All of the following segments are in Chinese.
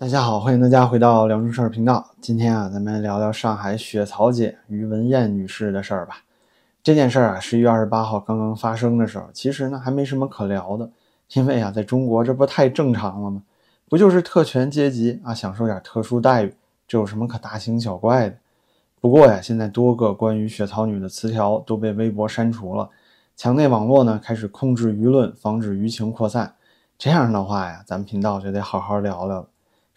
大家好，欢迎大家回到辽中事儿频道。今天啊，咱们聊聊上海雪槽姐于文艳女士的事儿吧。这件事儿啊，十一月二十八号刚刚发生的时候，其实呢还没什么可聊的，因为啊，在中国这不太正常了吗？不就是特权阶级啊，享受点特殊待遇，这有什么可大惊小怪的？不过呀，现在多个关于雪槽女的词条都被微博删除了，墙内网络呢开始控制舆论，防止舆情扩散。这样的话呀，咱们频道就得好好聊聊了。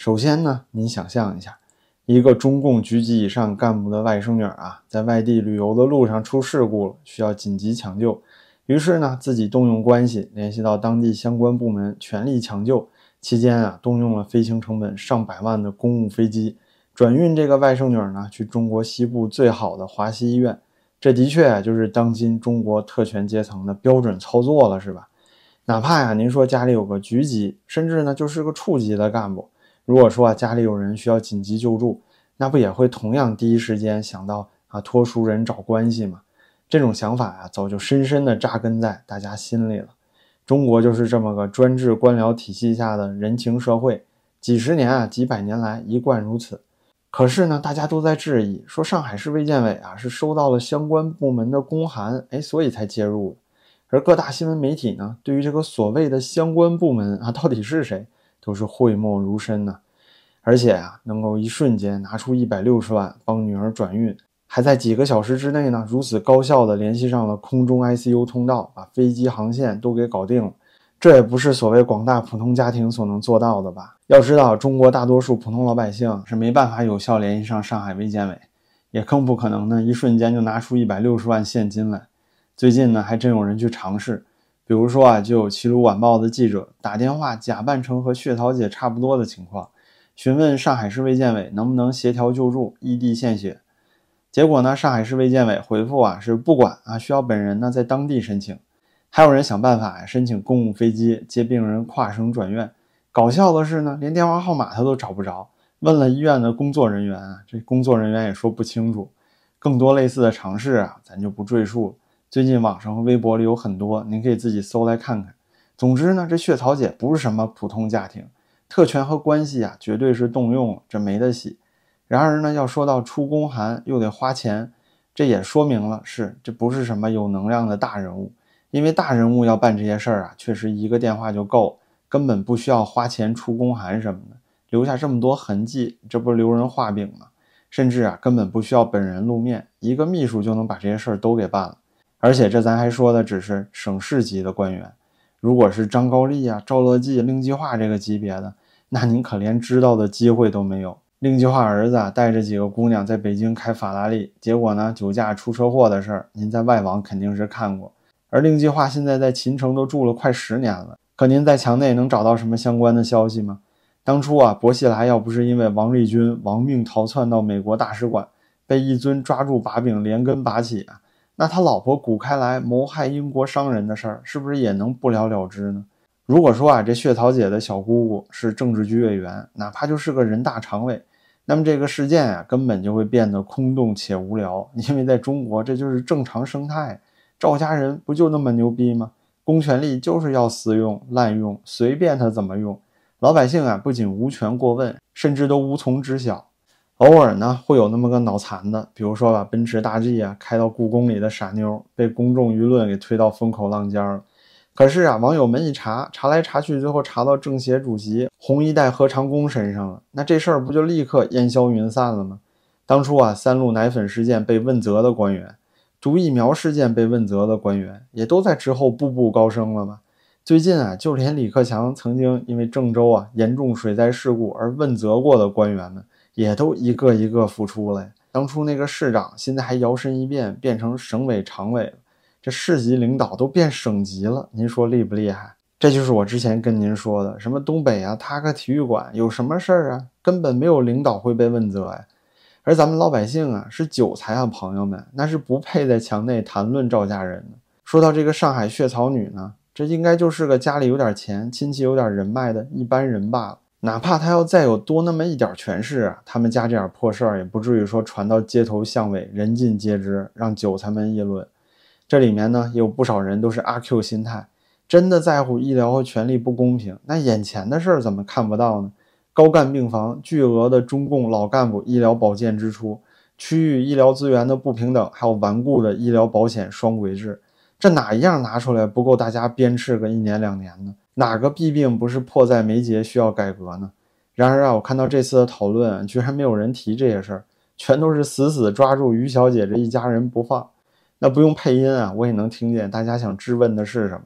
首先呢，您想象一下，一个中共局级以上干部的外甥女啊，在外地旅游的路上出事故了，需要紧急抢救。于是呢，自己动用关系联系到当地相关部门，全力抢救。期间啊，动用了飞行成本上百万的公务飞机，转运这个外甥女呢去中国西部最好的华西医院。这的确啊，就是当今中国特权阶层的标准操作了，是吧？哪怕呀，您说家里有个局级，甚至呢就是个处级的干部，如果说啊家里有人需要紧急救助，那不也会同样第一时间想到啊托熟人找关系吗？这种想法啊早就深深的扎根在大家心里了。中国就是这么个专制官僚体系下的人情社会，几十年啊几百年来一贯如此。可是呢，大家都在质疑，说上海市卫健委啊是收到了相关部门的公函，哎，所以才介入的。而各大新闻媒体呢，对于这个所谓的相关部门啊，到底是谁，都是讳莫如深呢。而且啊，能够一瞬间拿出一百六十万帮女儿转运，还在几个小时之内呢，如此高效的联系上了空中 ICU 通道，把飞机航线都给搞定了。这也不是所谓广大普通家庭所能做到的吧？要知道，中国大多数普通老百姓是没办法有效联系上上海卫健委，也更不可能呢，一瞬间就拿出一百六十万现金来。最近呢，还真有人去尝试，比如说啊，就有《齐鲁晚报》的记者打电话假扮成和血桃姐差不多的情况，询问上海市卫健委能不能协调救助、异地献血。结果呢，上海市卫健委回复啊是不管啊，需要本人呢在当地申请。还有人想办法申请公务飞机接病人跨省转院。搞笑的是呢，连电话号码他都找不着，问了医院的工作人员啊，这工作人员也说不清楚。更多类似的尝试啊，咱就不赘述。最近网上和微博里有很多，您可以自己搜来看看。总之呢，这血槽姐不是什么普通家庭，特权和关系啊，绝对是动用了，这没得洗。然而呢，要说到出公函又得花钱，这也说明了是这不是什么有能量的大人物。因为大人物要办这些事儿啊，确实一个电话就够，根本不需要花钱出公函什么的，留下这么多痕迹，这不是留人画饼吗？甚至啊，根本不需要本人露面，一个秘书就能把这些事儿都给办了。而且这咱还说的只是省市级的官员，如果是张高丽啊、赵乐际、令计划这个级别的，那您可连知道的机会都没有。令计划儿子啊带着几个姑娘在北京开法拉利，结果呢酒驾出车祸的事儿，您在外网肯定是看过。而令计划现在在秦城都住了快十年了，可您在墙内能找到什么相关的消息吗？当初啊，薄熙来要不是因为王立军亡命逃窜到美国大使馆，被一尊抓住把柄连根拔起啊！那他老婆古开来谋害英国商人的事儿，是不是也能不了了之呢？如果说啊，这血桃姐的小姑姑是政治局委员，哪怕就是个人大常委，那么这个事件啊，根本就会变得空洞且无聊，因为在中国这就是正常生态。赵家人不就那么牛逼吗？公权力就是要私用、滥用，随便他怎么用，老百姓啊，不仅无权过问，甚至都无从知晓。偶尔呢，会有那么个脑残的，比如说把奔驰大 G 啊开到故宫里的傻妞，被公众舆论给推到风口浪尖了。可是啊，网友们一查，查来查去，最后查到政协主席红衣带何长工身上了，那这事儿不就立刻烟消云散了吗？当初啊，三鹿奶粉事件被问责的官员，毒疫苗事件被问责的官员，也都在之后步步高升了吗？最近啊，就连李克强曾经因为郑州啊严重水灾事故而问责过的官员们。也都一个一个复出了。当初那个市长，现在还摇身一变变成省委常委了。这市级领导都变省级了，您说厉不厉害？这就是我之前跟您说的，什么东北啊，塌个体育馆有什么事儿啊？根本没有领导会被问责呀。而咱们老百姓啊，是韭菜啊，朋友们，那是不配在墙内谈论赵家人的。说到这个上海血槽女呢，这应该就是个家里有点钱、亲戚有点人脉的一般人罢了。哪怕他要再有多那么一点权势啊，他们家这点破事儿也不至于说传到街头巷尾，人尽皆知，让韭菜们议论。这里面呢，有不少人都是阿 Q 心态，真的在乎医疗和权力不公平，那眼前的事儿怎么看不到呢？高干病房、巨额的中共老干部医疗保健支出、区域医疗资源的不平等，还有顽固的医疗保险双轨制，这哪一样拿出来不够大家鞭笞个一年两年呢？哪个弊病不是迫在眉睫需要改革呢？然而啊，我看到这次的讨论，居然没有人提这些事儿，全都是死死抓住于小姐这一家人不放。那不用配音啊，我也能听见大家想质问的是什么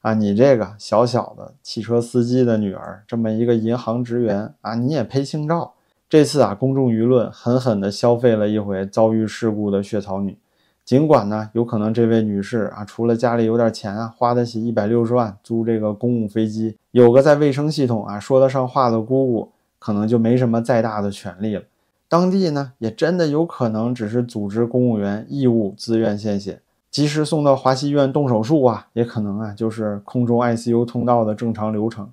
啊？你这个小小的汽车司机的女儿，这么一个银行职员啊，你也配姓赵？这次啊，公众舆论狠狠地消费了一回遭遇事故的血槽女。尽管呢，有可能这位女士啊，除了家里有点钱啊，花得起一百六十万租这个公务飞机，有个在卫生系统啊说得上话的姑姑，可能就没什么再大的权利了。当地呢，也真的有可能只是组织公务员义务自愿献血，及时送到华西医院动手术啊，也可能啊就是空中 ICU 通道的正常流程。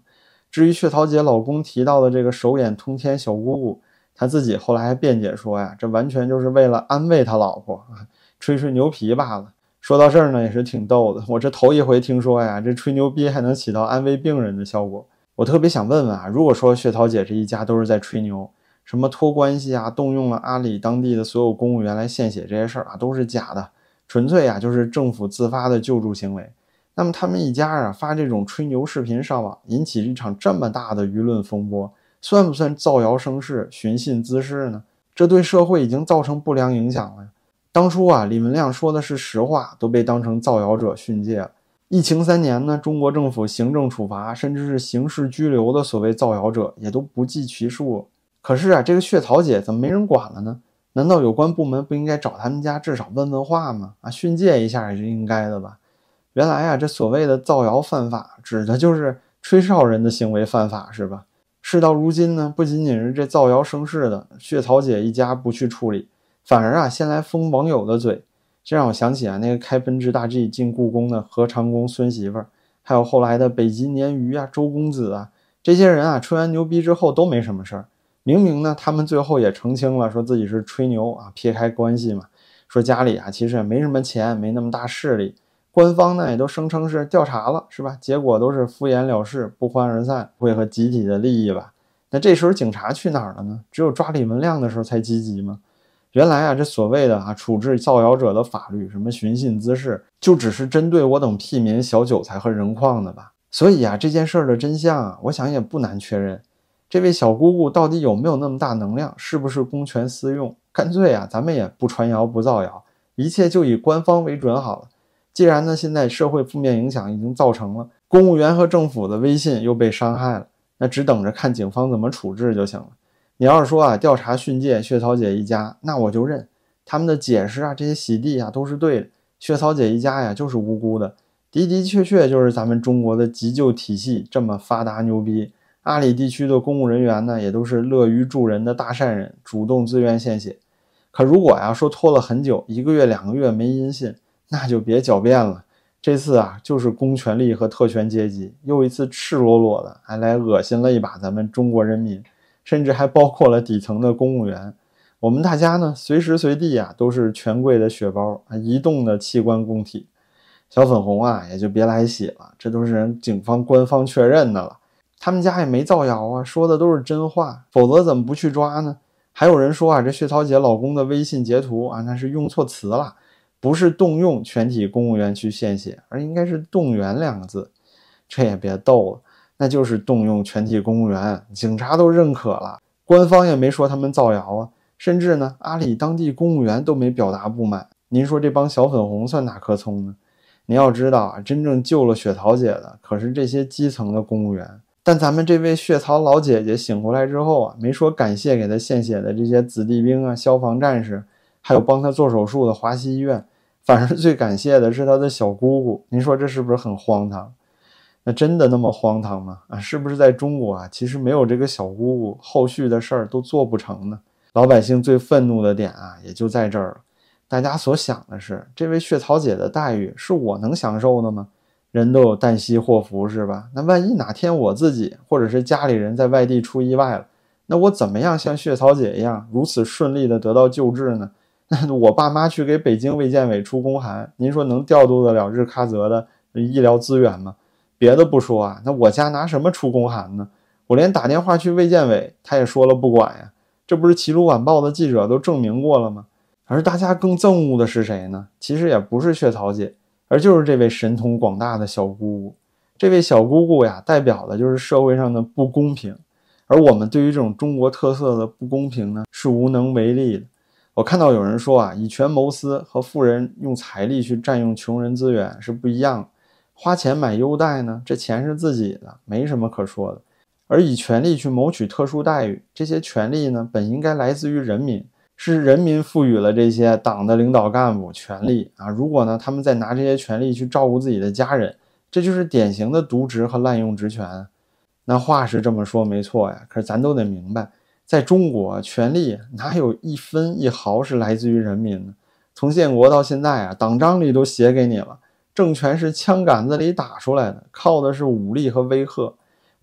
至于血桃姐老公提到的这个手眼通天小姑姑，她自己后来还辩解说呀，这完全就是为了安慰他老婆啊。吹吹牛皮罢了。说到这儿呢，也是挺逗的。我这头一回听说呀，这吹牛逼还能起到安慰病人的效果。我特别想问问啊，如果说血桃姐这一家都是在吹牛，什么托关系啊，动用了阿里当地的所有公务员来献血这些事儿啊，都是假的，纯粹啊就是政府自发的救助行为。那么他们一家啊发这种吹牛视频上网，引起一场这么大的舆论风波，算不算造谣生事、寻衅滋事呢？这对社会已经造成不良影响了。当初啊，李文亮说的是实话，都被当成造谣者训诫了。疫情三年呢，中国政府行政处罚甚至是刑事拘留的所谓造谣者也都不计其数。可是啊，这个血桃姐怎么没人管了呢？难道有关部门不应该找他们家至少问问话吗？啊，训诫一下也是应该的吧？原来啊，这所谓的造谣犯法，指的就是吹哨人的行为犯法是吧？事到如今呢，不仅仅是这造谣生事的血桃姐一家不去处理。反而啊，先来封网友的嘴，这让我想起啊，那个开奔驰大 G 进故宫的何长工孙媳妇儿，还有后来的北极鲶鱼啊、周公子啊，这些人啊，吹完牛逼之后都没什么事儿。明明呢，他们最后也澄清了，说自己是吹牛啊，撇开关系嘛，说家里啊其实也没什么钱，没那么大势力。官方呢也都声称是调查了，是吧？结果都是敷衍了事，不欢而散，为合集体的利益吧？那这时候警察去哪儿了呢？只有抓李文亮的时候才积极吗？原来啊，这所谓的啊处置造谣者的法律，什么寻衅滋事，就只是针对我等屁民、小韭菜和人矿的吧？所以啊，这件事儿的真相啊，我想也不难确认。这位小姑姑到底有没有那么大能量？是不是公权私用？干脆啊，咱们也不传谣不造谣，一切就以官方为准好了。既然呢，现在社会负面影响已经造成了，公务员和政府的威信又被伤害了，那只等着看警方怎么处置就行了。你要是说啊，调查训诫血槽姐一家，那我就认他们的解释啊，这些洗地啊都是对的。血槽姐一家呀，就是无辜的，的的确确就是咱们中国的急救体系这么发达牛逼。阿里地区的公务人员呢，也都是乐于助人的大善人，主动自愿献血。可如果呀说拖了很久，一个月两个月没音信，那就别狡辩了。这次啊，就是公权力和特权阶级又一次赤裸裸的还来恶心了一把咱们中国人民。甚至还包括了底层的公务员，我们大家呢随时随地啊都是权贵的血包啊，移动的器官供体。小粉红啊也就别来洗了，这都是人警方官方确认的了，他们家也没造谣啊，说的都是真话，否则怎么不去抓呢？还有人说啊，这血桃姐老公的微信截图啊，那是用错词了，不是动用全体公务员去献血，而应该是动员两个字，这也别逗了。那就是动用全体公务员，警察都认可了，官方也没说他们造谣啊，甚至呢，阿里当地公务员都没表达不满。您说这帮小粉红算哪颗葱呢？您要知道啊，真正救了雪桃姐的可是这些基层的公务员。但咱们这位血槽老姐姐醒过来之后啊，没说感谢给她献血的这些子弟兵啊、消防战士，还有帮她做手术的华西医院，反而最感谢的是她的小姑姑。您说这是不是很荒唐？那真的那么荒唐吗？啊，是不是在中国啊？其实没有这个小姑姑，后续的事儿都做不成呢。老百姓最愤怒的点啊，也就在这儿了。大家所想的是，这位血槽姐的待遇是我能享受的吗？人都有旦夕祸福，是吧？那万一哪天我自己或者是家里人在外地出意外了，那我怎么样像血槽姐一样如此顺利的得到救治呢？那我爸妈去给北京卫健委出公函，您说能调度得了日喀则的医疗资源吗？别的不说啊，那我家拿什么出公函呢？我连打电话去卫健委，他也说了不管呀。这不是齐鲁晚报的记者都证明过了吗？而大家更憎恶的是谁呢？其实也不是血草姐，而就是这位神通广大的小姑姑。这位小姑姑呀，代表的就是社会上的不公平。而我们对于这种中国特色的不公平呢，是无能为力的。我看到有人说啊，以权谋私和富人用财力去占用穷人资源是不一样的。花钱买优待呢，这钱是自己的，没什么可说的。而以权力去谋取特殊待遇，这些权利呢，本应该来自于人民，是人民赋予了这些党的领导干部权利啊。如果呢，他们再拿这些权利去照顾自己的家人，这就是典型的渎职和滥用职权。那话是这么说没错呀，可是咱都得明白，在中国，权力哪有一分一毫是来自于人民呢？从建国到现在啊，党章里都写给你了，政权是枪杆子里打出来的，靠的是武力和威吓。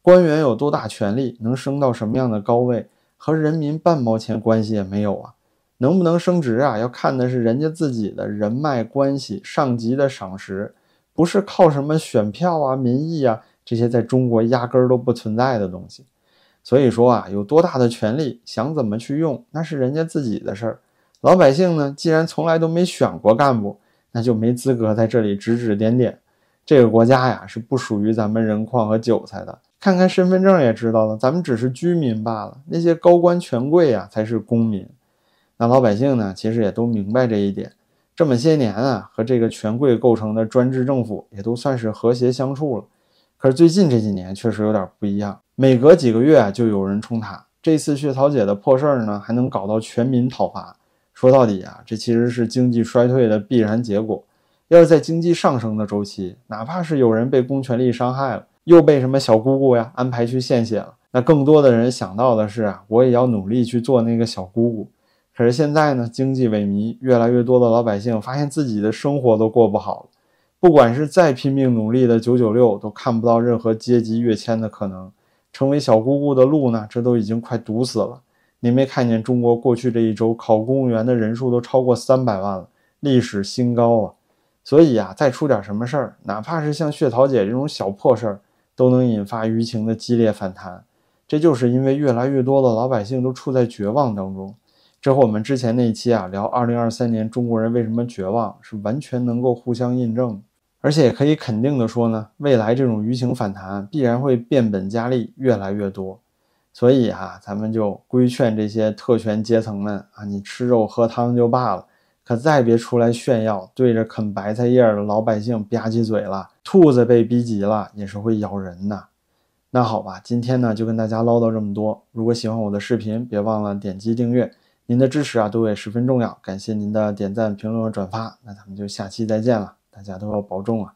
官员有多大权力，能升到什么样的高位，和人民半毛钱关系也没有啊！能不能升职啊，要看的是人家自己的人脉关系、上级的赏识，不是靠什么选票啊、民意啊这些在中国压根儿都不存在的东西。所以说啊，有多大的权力，想怎么去用，那是人家自己的事儿。老百姓呢，既然从来都没选过干部，那就没资格在这里指指点点。这个国家呀，是不属于咱们人矿和韭菜的。看看身份证也知道了，咱们只是居民罢了。那些高官权贵呀，才是公民。那老百姓呢，其实也都明白这一点。这么些年啊，和这个权贵构成的专制政府也都算是和谐相处了。可是最近这几年确实有点不一样，每隔几个月啊，就有人冲塔。这次血槽姐的破事儿呢，还能搞到全民讨伐。说到底啊，这其实是经济衰退的必然结果。要是在经济上升的周期，哪怕是有人被公权力伤害了。又被什么小姑姑呀安排去献血了？那更多的人想到的是啊，我也要努力去做那个小姑姑。可是现在呢，经济萎靡，越来越多的老百姓发现自己的生活都过不好了。不管是再拼命努力的九九六，都看不到任何阶级跃迁的可能。成为小姑姑的路呢，这都已经快堵死了。您没看见中国过去这一周考公务员的人数都超过三百万了，历史新高啊！所以啊，再出点什么事儿，哪怕是像血桃姐这种小破事儿。都能引发舆情的激烈反弹，这就是因为越来越多的老百姓都处在绝望当中。这和我们之前那一期啊聊二零二三年中国人为什么绝望是完全能够互相印证。而且也可以肯定的说呢，未来这种舆情反弹必然会变本加厉，越来越多。所以啊，咱们就规劝这些特权阶层们啊，你吃肉喝汤就罢了。可再别出来炫耀，对着啃白菜叶的老百姓吧唧嘴了。兔子被逼急了，也是会咬人的。那好吧，今天呢就跟大家唠叨这么多。如果喜欢我的视频，别忘了点击订阅，您的支持啊对我也十分重要。感谢您的点赞、评论和转发。那咱们就下期再见了，大家都要保重啊。